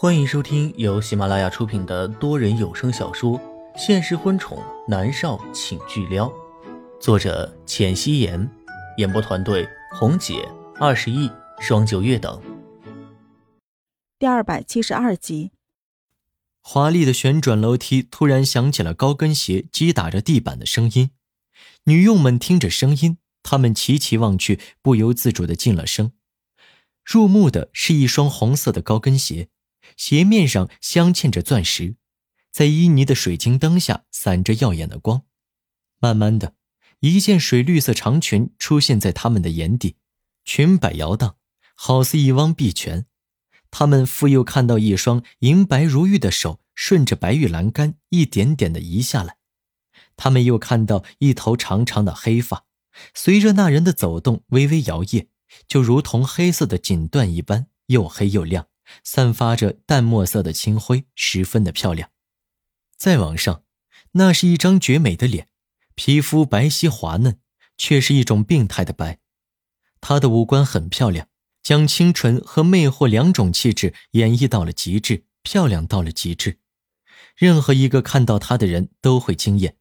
欢迎收听由喜马拉雅出品的多人有声小说《现实婚宠男少请巨撩》，作者：浅汐颜，演播团队：红姐、二十亿、双九月等。第二百七十二集，华丽的旋转楼梯突然响起了高跟鞋击打着地板的声音。女佣们听着声音，她们齐齐望去，不由自主的进了声。入目的是一双红色的高跟鞋，鞋面上镶嵌着钻石，在旖旎的水晶灯下散着耀眼的光。慢慢的，一件水绿色长裙出现在他们的眼底，裙摆摇荡，好似一汪碧泉。他们复又看到一双银白如玉的手顺着白玉栏杆一点点的移下来。他们又看到一头长长的黑发，随着那人的走动微微摇曳，就如同黑色的锦缎一般，又黑又亮，散发着淡墨色的清辉，十分的漂亮。再往上，那是一张绝美的脸，皮肤白皙滑嫩，却是一种病态的白。她的五官很漂亮，将清纯和魅惑两种气质演绎到了极致，漂亮到了极致，任何一个看到她的人都会惊艳。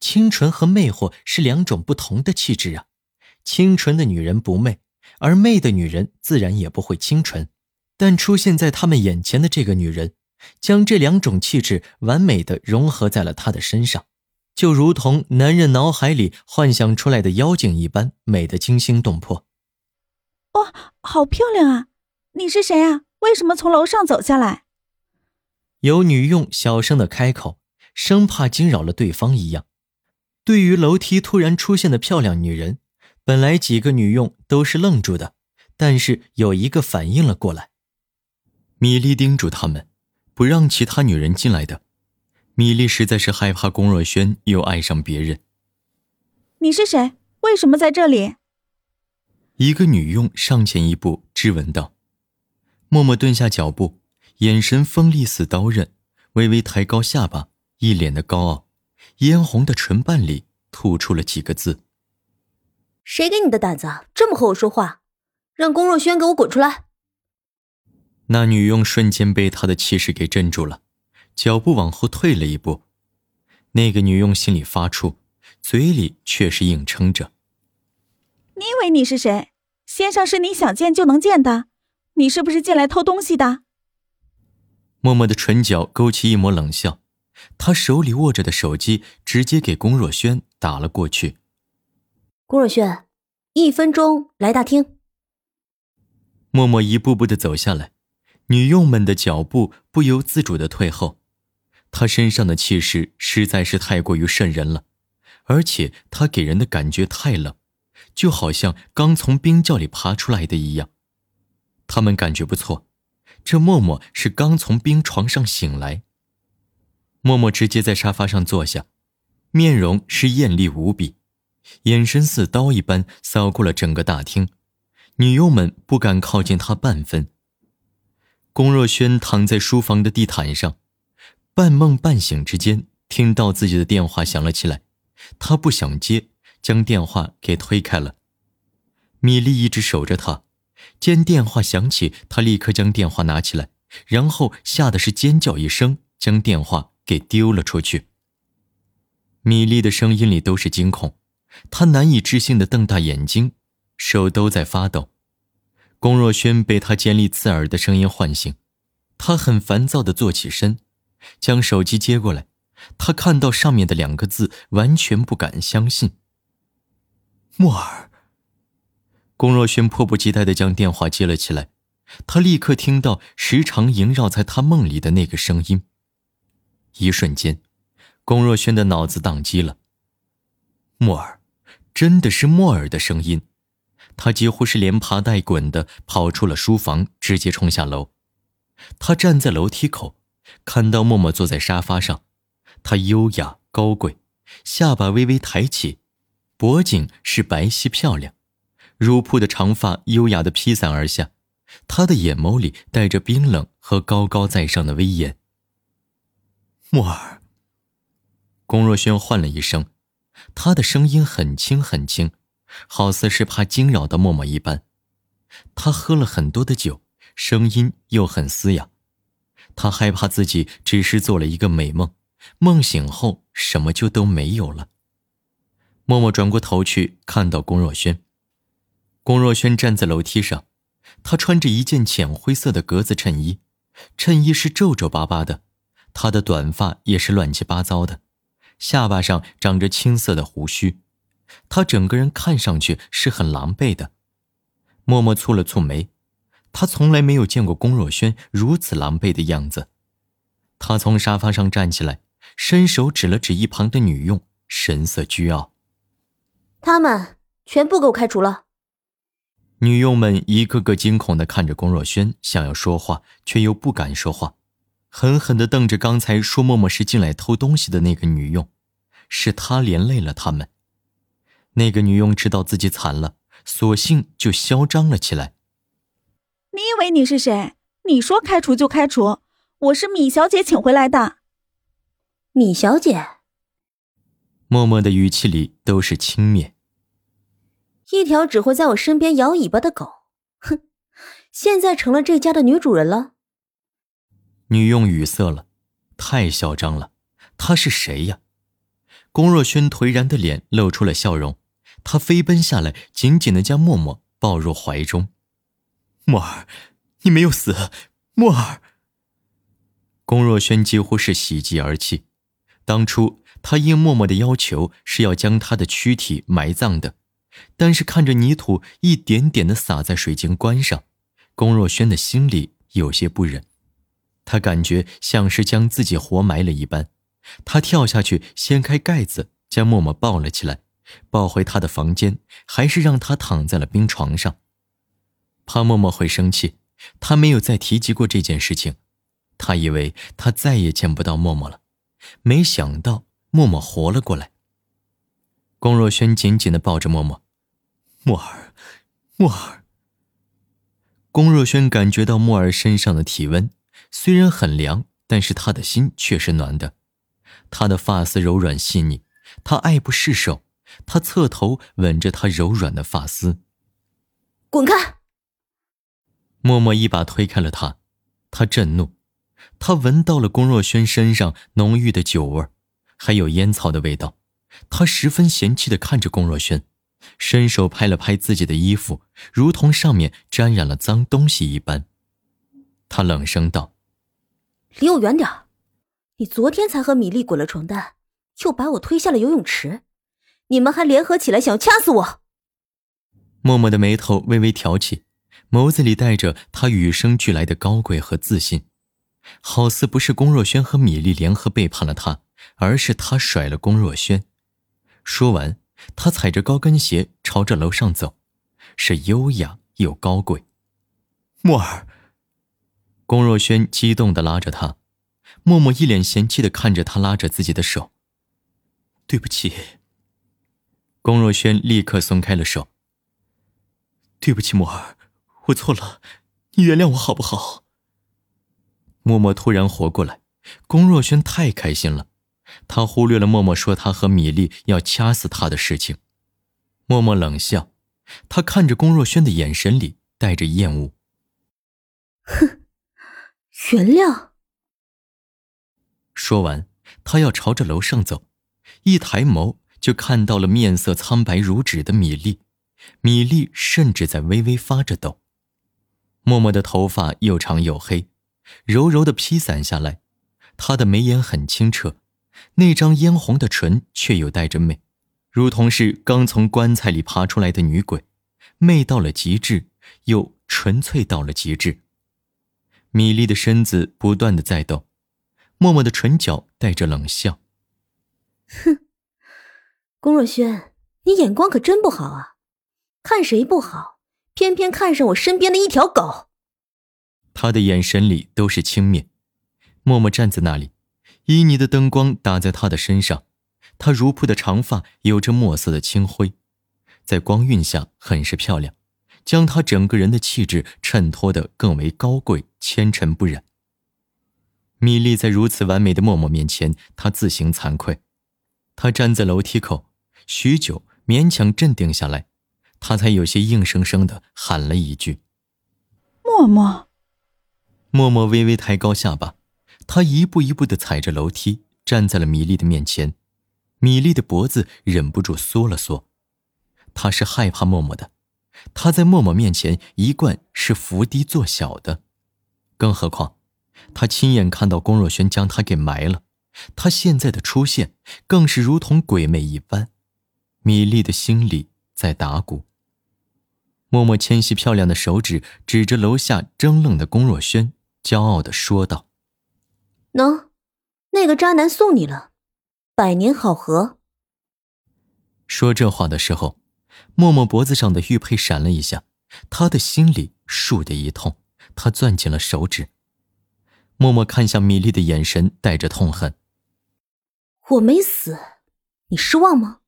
清纯和魅惑是两种不同的气质啊，清纯的女人不媚，而媚的女人自然也不会清纯。但出现在他们眼前的这个女人，将这两种气质完美的融合在了她的身上，就如同男人脑海里幻想出来的妖精一般，美得惊心动魄。哇，好漂亮啊！你是谁啊？为什么从楼上走下来？有女佣小声的开口。生怕惊扰了对方一样，对于楼梯突然出现的漂亮女人，本来几个女佣都是愣住的，但是有一个反应了过来。米莉叮嘱他们，不让其他女人进来的。米莉实在是害怕龚若轩又爱上别人。你是谁？为什么在这里？一个女佣上前一步质问道。默默蹲下脚步，眼神锋利似刀刃，微微抬高下巴。一脸的高傲，嫣红的唇瓣里吐出了几个字：“谁给你的胆子这么和我说话？让龚若轩给我滚出来！”那女佣瞬间被他的气势给镇住了，脚步往后退了一步。那个女佣心里发怵，嘴里却是硬撑着：“你以为你是谁？先生是你想见就能见的？你是不是进来偷东西的？”默默的唇角勾起一抹冷笑。他手里握着的手机直接给龚若轩打了过去。龚若轩，一分钟来大厅。默默一步步的走下来，女佣们的脚步不由自主的退后。她身上的气势实在是太过于渗人了，而且她给人的感觉太冷，就好像刚从冰窖里爬出来的一样。他们感觉不错，这默默是刚从冰床上醒来。默默直接在沙发上坐下，面容是艳丽无比，眼神似刀一般扫过了整个大厅，女佣们不敢靠近她半分。龚若轩躺在书房的地毯上，半梦半醒之间，听到自己的电话响了起来，他不想接，将电话给推开了。米莉一直守着他，见电话响起，他立刻将电话拿起来，然后吓得是尖叫一声，将电话。给丢了出去。米莉的声音里都是惊恐，她难以置信的瞪大眼睛，手都在发抖。龚若轩被他尖利刺耳的声音唤醒，他很烦躁的坐起身，将手机接过来。他看到上面的两个字，完全不敢相信。莫尔。龚若轩迫不及待的将电话接了起来，他立刻听到时常萦绕在他梦里的那个声音。一瞬间，龚若轩的脑子宕机了。莫尔，真的是莫尔的声音。他几乎是连爬带滚的跑出了书房，直接冲下楼。他站在楼梯口，看到默默坐在沙发上。他优雅高贵，下巴微微抬起，脖颈是白皙漂亮，如瀑的长发优雅的披散而下。他的眼眸里带着冰冷和高高在上的威严。默儿。龚若轩唤了一声，他的声音很轻很轻，好似是怕惊扰到默默一般。他喝了很多的酒，声音又很嘶哑。他害怕自己只是做了一个美梦，梦醒后什么就都没有了。默默转过头去，看到龚若轩。龚若轩站在楼梯上，他穿着一件浅灰色的格子衬衣，衬衣是皱皱巴巴的，他的短发也是乱七八糟的，下巴上长着青色的胡须，他整个人看上去是很狼狈的。默默蹙了蹙眉。他从来没有见过龚若轩如此狼狈的样子。他从沙发上站起来，伸手指了指一旁的女佣，神色倨傲：“他们全部给我开除了。”女佣们一个个惊恐的看着龚若轩，想要说话却又不敢说话，狠狠的瞪着刚才说默默是进来偷东西的那个女佣，是她连累了他们。那个女佣知道自己惨了，索性就嚣张了起来。你以为你是谁？你说开除就开除？我是米小姐请回来的。米小姐，默默的语气里都是轻蔑。一条只会在我身边摇尾巴的狗，哼，现在成了这家的女主人了。女佣语塞了，太嚣张了。她是谁呀？龚若轩颓然的脸露出了笑容，他飞奔下来，紧紧的将默默抱入怀中。默儿，你没有死，默儿。龚若轩几乎是喜极而泣。当初他应默默的要求是要将他的躯体埋葬的，但是看着泥土一点点的洒在水晶棺上，龚若轩的心里有些不忍。他感觉像是将自己活埋了一般。他跳下去掀开盖子，将默默抱了起来，抱回他的房间，还是让他躺在了冰床上。怕默默会生气，他没有再提及过这件事情。他以为他再也见不到默默了，没想到默默活了过来。龚若轩紧紧的抱着默默，默儿，默儿。龚若轩感觉到默儿身上的体温，虽然很凉，但是他的心却是暖的。他的发丝柔软细腻，他爱不释手。他侧头吻着她柔软的发丝，滚开。默默一把推开了他，他震怒，他闻到了龚若轩身上浓郁的酒味还有烟草的味道，他十分嫌弃的看着龚若轩，伸手拍了拍自己的衣服，如同上面沾染了脏东西一般。他冷声道：“离我远点你昨天才和米粒滚了床单，又把我推下了游泳池，你们还联合起来想掐死我。”默默的眉头微微挑起。眸子里带着他与生俱来的高贵和自信，好似不是龚若轩和米粒联合背叛了他，而是他甩了龚若轩。说完，他踩着高跟鞋朝着楼上走，是优雅又高贵。默儿，龚若轩激动的拉着他，默默一脸嫌弃的看着他拉着自己的手。对不起。龚若轩立刻松开了手。对不起，默儿。我错了，你原谅我好不好？默默突然活过来，龚若轩太开心了，他忽略了默默说他和米粒要掐死他的事情。默默冷笑，他看着龚若轩的眼神里带着厌恶。哼，原谅。说完，他要朝着楼上走，一抬眸就看到了面色苍白如纸的米粒，米粒甚至在微微发着抖。默默的头发又长又黑，柔柔的披散下来。她的眉眼很清澈，那张嫣红的唇却又带着媚，如同是刚从棺材里爬出来的女鬼，媚到了极致，又纯粹到了极致。米粒的身子不断的在抖，默默的唇角带着冷笑：“哼，龚若轩，你眼光可真不好啊，看谁不好。”偏偏看上我身边的一条狗。他的眼神里都是轻蔑。默默站在那里，旖旎的灯光打在他的身上，他如瀑的长发有着墨色的清辉，在光晕下很是漂亮，将他整个人的气质衬托得更为高贵纤尘不染。米粒在如此完美的默默面前，他自行惭愧。他站在楼梯口，许久，勉强镇定下来。他才有些硬生生的喊了一句：“默默。”默默微微抬高下巴，他一步一步的踩着楼梯，站在了米粒的面前。米粒的脖子忍不住缩了缩，他是害怕默默的。他在默默面前一贯是伏低做小的，更何况，他亲眼看到龚若轩将他给埋了，他现在的出现更是如同鬼魅一般。米粒的心里在打鼓。默默纤细漂亮的手指指着楼下怔愣的龚若轩，骄傲的说道：“喏，那个渣男送你了，百年好合。”说这话的时候，默默脖子上的玉佩闪了一下，他的心里竖的一痛，他攥紧了手指。默默看向米粒的眼神带着痛恨：“我没死，你失望吗？”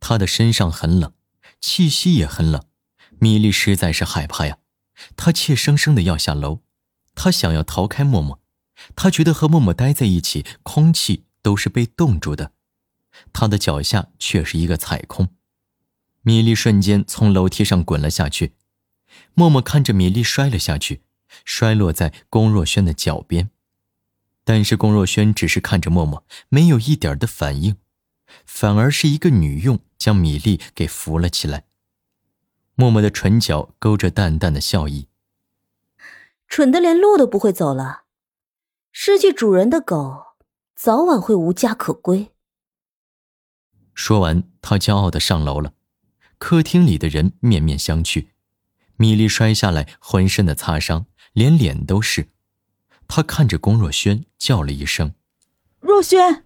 他的身上很冷，气息也很冷，米粒实在是害怕呀。他怯生生的要下楼，他想要逃开默默，他觉得和默默待在一起，空气都是被冻住的。他的脚下却是一个踩空，米粒瞬间从楼梯上滚了下去。默默看着米粒摔了下去，摔落在龚若轩的脚边，但是龚若轩只是看着默默，没有一点的反应。反而是一个女佣将米粒给扶了起来。默默的唇角勾着淡淡的笑意，蠢的连路都不会走了。失去主人的狗，早晚会无家可归。说完，他骄傲的上楼了。客厅里的人面面相觑。米粒摔下来，浑身的擦伤，连脸都是。他看着龚若轩，叫了一声：“若轩。”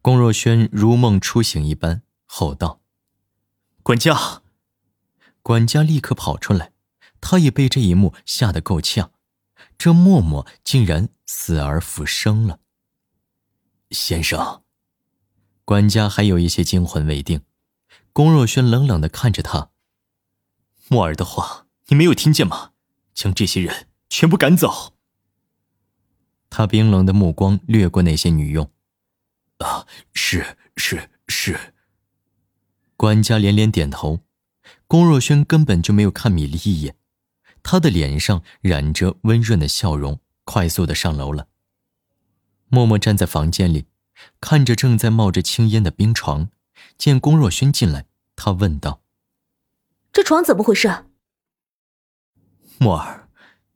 龚若轩如梦初醒一般，吼道：“管家！”管家立刻跑出来，他也被这一幕吓得够呛。这默默竟然死而复生了。先生，管家还有一些惊魂未定。龚若轩冷冷的看着他：“默儿的话，你没有听见吗？将这些人全部赶走。”他冰冷的目光掠过那些女佣。啊，是是是。管家连连点头。龚若轩根本就没有看米粒一眼，他的脸上染着温润的笑容，快速的上楼了。默默站在房间里，看着正在冒着青烟的冰床，见龚若轩进来，他问道：“这床怎么回事？”默儿，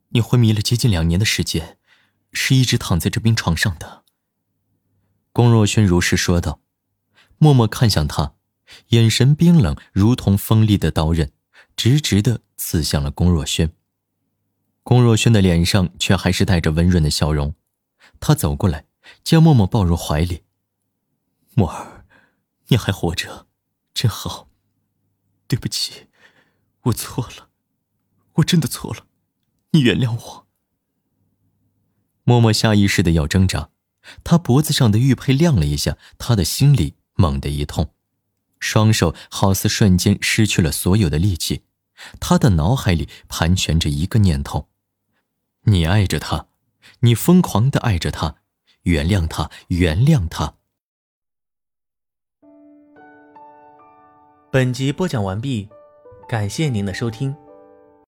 你昏迷了接近两年的时间，是一直躺在这冰床上的。龚若轩如实说道，默默看向他，眼神冰冷，如同锋利的刀刃，直直的刺向了龚若轩。龚若轩的脸上却还是带着温润的笑容，他走过来，将默默抱入怀里。默儿，你还活着，真好。对不起，我错了，我真的错了，你原谅我。默默下意识的要挣扎。他脖子上的玉佩亮了一下，他的心里猛地一痛，双手好似瞬间失去了所有的力气。他的脑海里盘旋着一个念头：你爱着他，你疯狂的爱着他，原谅他，原谅他。本集播讲完毕，感谢您的收听。